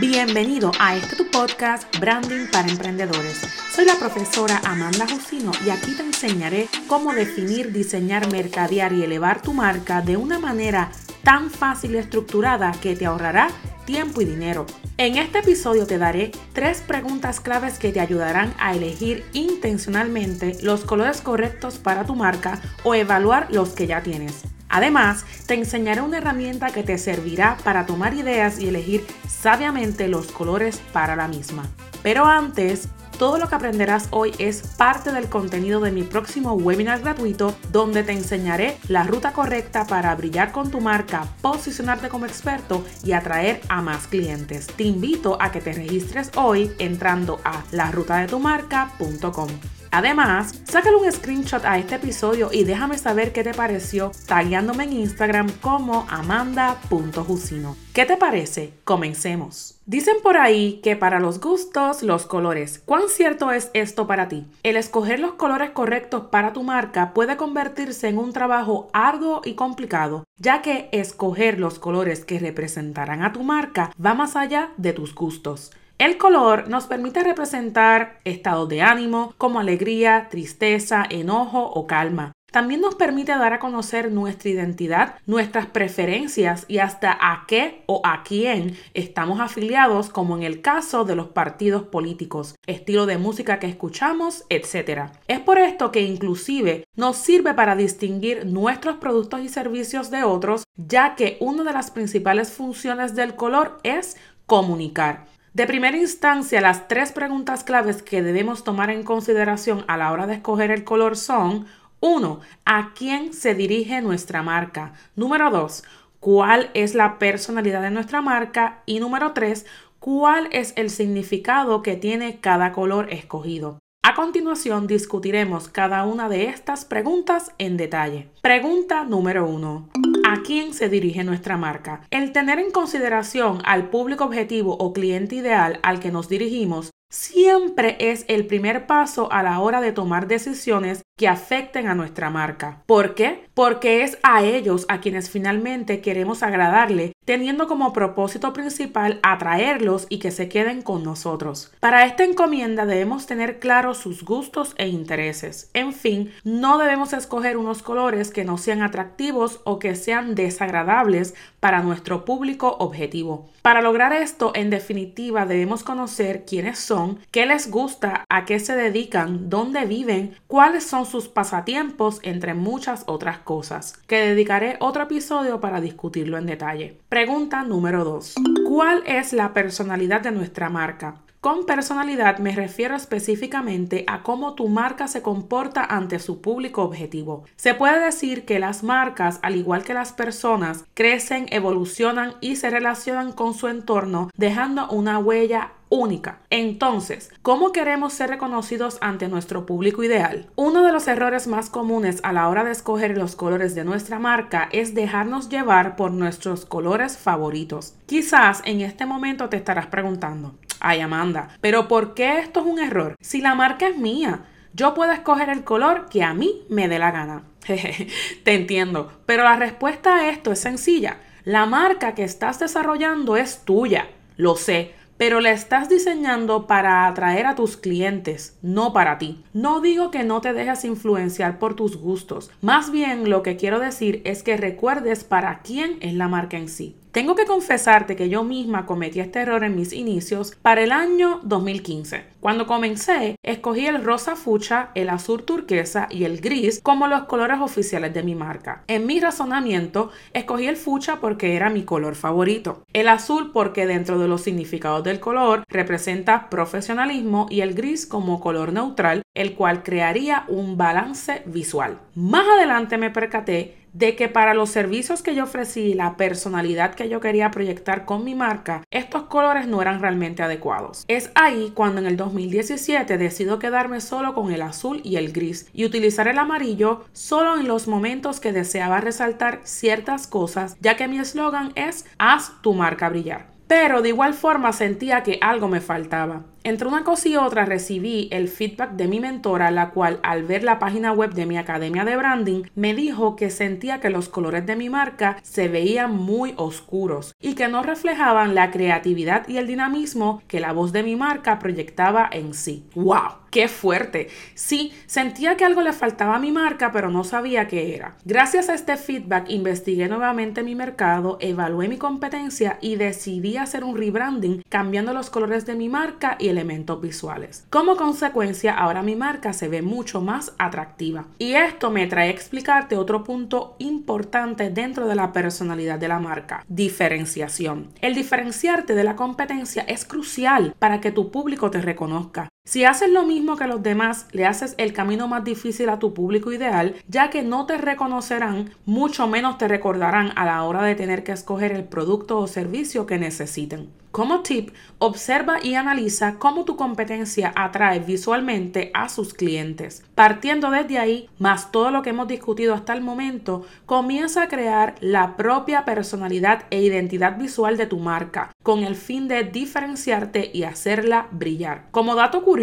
Bienvenido a este tu podcast Branding para Emprendedores. Soy la profesora Amanda Jusino y aquí te enseñaré cómo definir, diseñar, mercadear y elevar tu marca de una manera tan fácil y estructurada que te ahorrará tiempo y dinero. En este episodio te daré tres preguntas claves que te ayudarán a elegir intencionalmente los colores correctos para tu marca o evaluar los que ya tienes. Además, te enseñaré una herramienta que te servirá para tomar ideas y elegir sabiamente los colores para la misma. Pero antes, todo lo que aprenderás hoy es parte del contenido de mi próximo webinar gratuito donde te enseñaré la ruta correcta para brillar con tu marca, posicionarte como experto y atraer a más clientes. Te invito a que te registres hoy entrando a larutadetumarca.com. Además, sácale un screenshot a este episodio y déjame saber qué te pareció tagueándome en Instagram como amanda.jusino. ¿Qué te parece? Comencemos. Dicen por ahí que para los gustos, los colores. ¿Cuán cierto es esto para ti? El escoger los colores correctos para tu marca puede convertirse en un trabajo arduo y complicado, ya que escoger los colores que representarán a tu marca va más allá de tus gustos. El color nos permite representar estados de ánimo como alegría, tristeza, enojo o calma. También nos permite dar a conocer nuestra identidad, nuestras preferencias y hasta a qué o a quién estamos afiliados, como en el caso de los partidos políticos, estilo de música que escuchamos, etc. Es por esto que inclusive nos sirve para distinguir nuestros productos y servicios de otros, ya que una de las principales funciones del color es comunicar. De primera instancia, las tres preguntas claves que debemos tomar en consideración a la hora de escoger el color son 1. ¿A quién se dirige nuestra marca? Número 2. ¿Cuál es la personalidad de nuestra marca? Y número 3. ¿Cuál es el significado que tiene cada color escogido? A continuación discutiremos cada una de estas preguntas en detalle. Pregunta número 1 a quién se dirige nuestra marca. El tener en consideración al público objetivo o cliente ideal al que nos dirigimos siempre es el primer paso a la hora de tomar decisiones que afecten a nuestra marca. ¿Por qué? Porque es a ellos a quienes finalmente queremos agradarle, teniendo como propósito principal atraerlos y que se queden con nosotros. Para esta encomienda debemos tener claros sus gustos e intereses. En fin, no debemos escoger unos colores que no sean atractivos o que sean desagradables para nuestro público objetivo. Para lograr esto, en definitiva, debemos conocer quiénes son, qué les gusta, a qué se dedican, dónde viven, cuáles son sus pasatiempos, entre muchas otras cosas, que dedicaré otro episodio para discutirlo en detalle. Pregunta número 2. ¿Cuál es la personalidad de nuestra marca? Con personalidad me refiero específicamente a cómo tu marca se comporta ante su público objetivo. Se puede decir que las marcas, al igual que las personas, crecen, evolucionan y se relacionan con su entorno, dejando una huella única. Entonces, ¿cómo queremos ser reconocidos ante nuestro público ideal? Uno de los errores más comunes a la hora de escoger los colores de nuestra marca es dejarnos llevar por nuestros colores favoritos. Quizás en este momento te estarás preguntando, Ay, Amanda, pero ¿por qué esto es un error? Si la marca es mía, yo puedo escoger el color que a mí me dé la gana. Te entiendo, pero la respuesta a esto es sencilla. La marca que estás desarrollando es tuya, lo sé, pero la estás diseñando para atraer a tus clientes, no para ti. No digo que no te dejes influenciar por tus gustos, más bien lo que quiero decir es que recuerdes para quién es la marca en sí. Tengo que confesarte que yo misma cometí este error en mis inicios para el año 2015. Cuando comencé, escogí el rosa fucha, el azul turquesa y el gris como los colores oficiales de mi marca. En mi razonamiento, escogí el fucha porque era mi color favorito, el azul porque dentro de los significados del color representa profesionalismo y el gris como color neutral, el cual crearía un balance visual. Más adelante me percaté de que para los servicios que yo ofrecí, la personalidad que yo quería proyectar con mi marca, estos colores no eran realmente adecuados. Es ahí cuando en el 2017 decido quedarme solo con el azul y el gris y utilizar el amarillo solo en los momentos que deseaba resaltar ciertas cosas, ya que mi eslogan es haz tu marca brillar. Pero de igual forma sentía que algo me faltaba. Entre una cosa y otra recibí el feedback de mi mentora, la cual al ver la página web de mi academia de branding me dijo que sentía que los colores de mi marca se veían muy oscuros y que no reflejaban la creatividad y el dinamismo que la voz de mi marca proyectaba en sí. ¡Wow! ¡Qué fuerte! Sí, sentía que algo le faltaba a mi marca, pero no sabía qué era. Gracias a este feedback investigué nuevamente mi mercado, evalué mi competencia y decidí hacer un rebranding cambiando los colores de mi marca y elementos visuales. Como consecuencia, ahora mi marca se ve mucho más atractiva. Y esto me trae a explicarte otro punto importante dentro de la personalidad de la marca, diferenciación. El diferenciarte de la competencia es crucial para que tu público te reconozca. Si haces lo mismo que los demás, le haces el camino más difícil a tu público ideal, ya que no te reconocerán, mucho menos te recordarán a la hora de tener que escoger el producto o servicio que necesiten. Como tip, observa y analiza cómo tu competencia atrae visualmente a sus clientes. Partiendo desde ahí, más todo lo que hemos discutido hasta el momento, comienza a crear la propia personalidad e identidad visual de tu marca, con el fin de diferenciarte y hacerla brillar. Como dato curioso,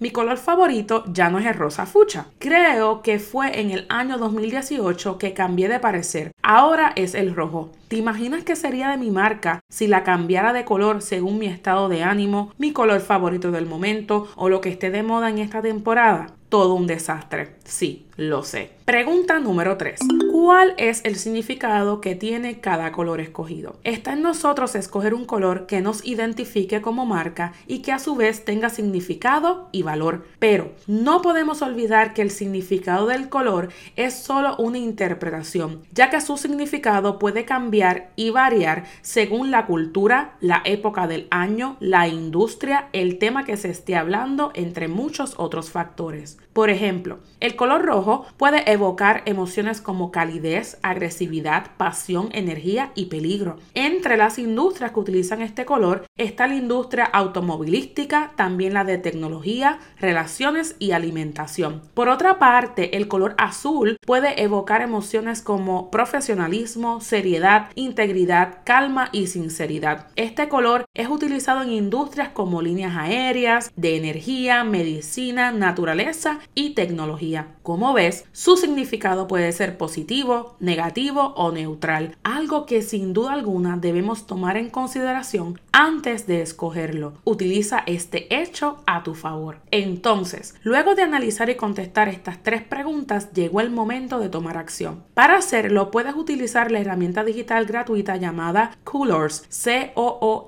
mi color favorito ya no es el rosa fucha. Creo que fue en el año 2018 que cambié de parecer. Ahora es el rojo. ¿Te imaginas qué sería de mi marca si la cambiara de color según mi estado de ánimo, mi color favorito del momento o lo que esté de moda en esta temporada? Todo un desastre, sí, lo sé. Pregunta número 3. ¿Cuál es el significado que tiene cada color escogido? Está en nosotros escoger un color que nos identifique como marca y que a su vez tenga significado y valor. Pero no podemos olvidar que el significado del color es solo una interpretación, ya que su significado puede cambiar y variar según la cultura, la época del año, la industria, el tema que se esté hablando, entre muchos otros factores. Por ejemplo, el color rojo puede evocar emociones como calidez, agresividad, pasión, energía y peligro. Entre las industrias que utilizan este color está la industria automovilística, también la de tecnología, relaciones y alimentación. Por otra parte, el color azul puede evocar emociones como profesionalismo, seriedad, integridad, calma y sinceridad. Este color es utilizado en industrias como líneas aéreas, de energía, medicina, naturaleza y tecnología. Como su significado puede ser positivo, negativo o neutral, algo que sin duda alguna debemos tomar en consideración antes de escogerlo. Utiliza este hecho a tu favor. Entonces, luego de analizar y contestar estas tres preguntas, llegó el momento de tomar acción. Para hacerlo, puedes utilizar la herramienta digital gratuita llamada Colors, C-O-O-L-O-R-S.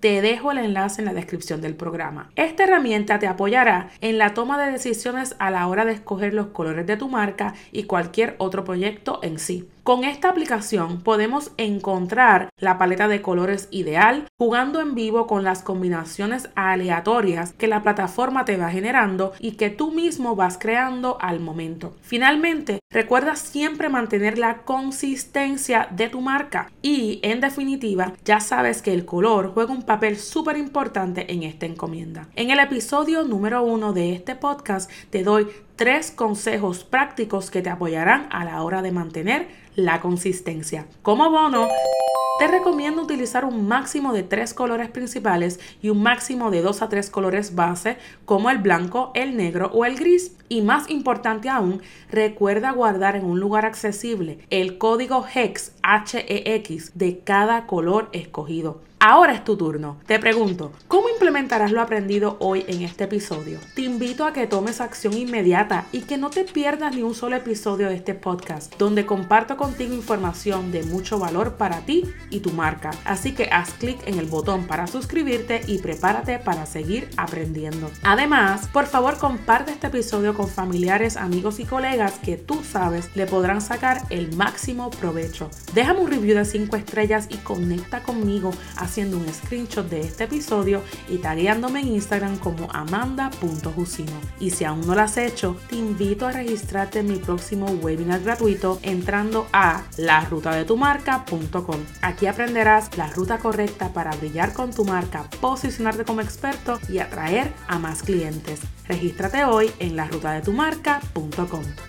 Te dejo el enlace en la descripción del programa. Esta herramienta te apoyará en la toma de decisiones a la hora de escoger los colores de tu marca y cualquier otro proyecto en sí. Con esta aplicación podemos encontrar la paleta de colores ideal jugando en vivo con las combinaciones aleatorias que la plataforma te va generando y que tú mismo vas creando al momento. Finalmente, recuerda siempre mantener la consistencia de tu marca y en definitiva ya sabes que el color juega un papel súper importante en esta encomienda. En el episodio número uno de este podcast te doy tres consejos prácticos que te apoyarán a la hora de mantener la consistencia. Como bono, te recomiendo utilizar un máximo de tres colores principales y un máximo de dos a tres colores base como el blanco, el negro o el gris. Y más importante aún, recuerda guardar en un lugar accesible el código HEX, HEX de cada color escogido. Ahora es tu turno. Te pregunto, ¿cómo implementarás lo aprendido hoy en este episodio? Te invito a que tomes acción inmediata y que no te pierdas ni un solo episodio de este podcast, donde comparto contigo información de mucho valor para ti y tu marca. Así que haz clic en el botón para suscribirte y prepárate para seguir aprendiendo. Además, por favor comparte este episodio con familiares, amigos y colegas que tú sabes le podrán sacar el máximo provecho. Déjame un review de 5 estrellas y conecta conmigo haciendo un screenshot de este episodio y tagueándome en Instagram como amanda.jusino. Y si aún no lo has hecho, te invito a registrarte en mi próximo webinar gratuito entrando a larutadetumarca.com. Aquí aprenderás la ruta correcta para brillar con tu marca, posicionarte como experto y atraer a más clientes. Regístrate hoy en larutadetumarca.com.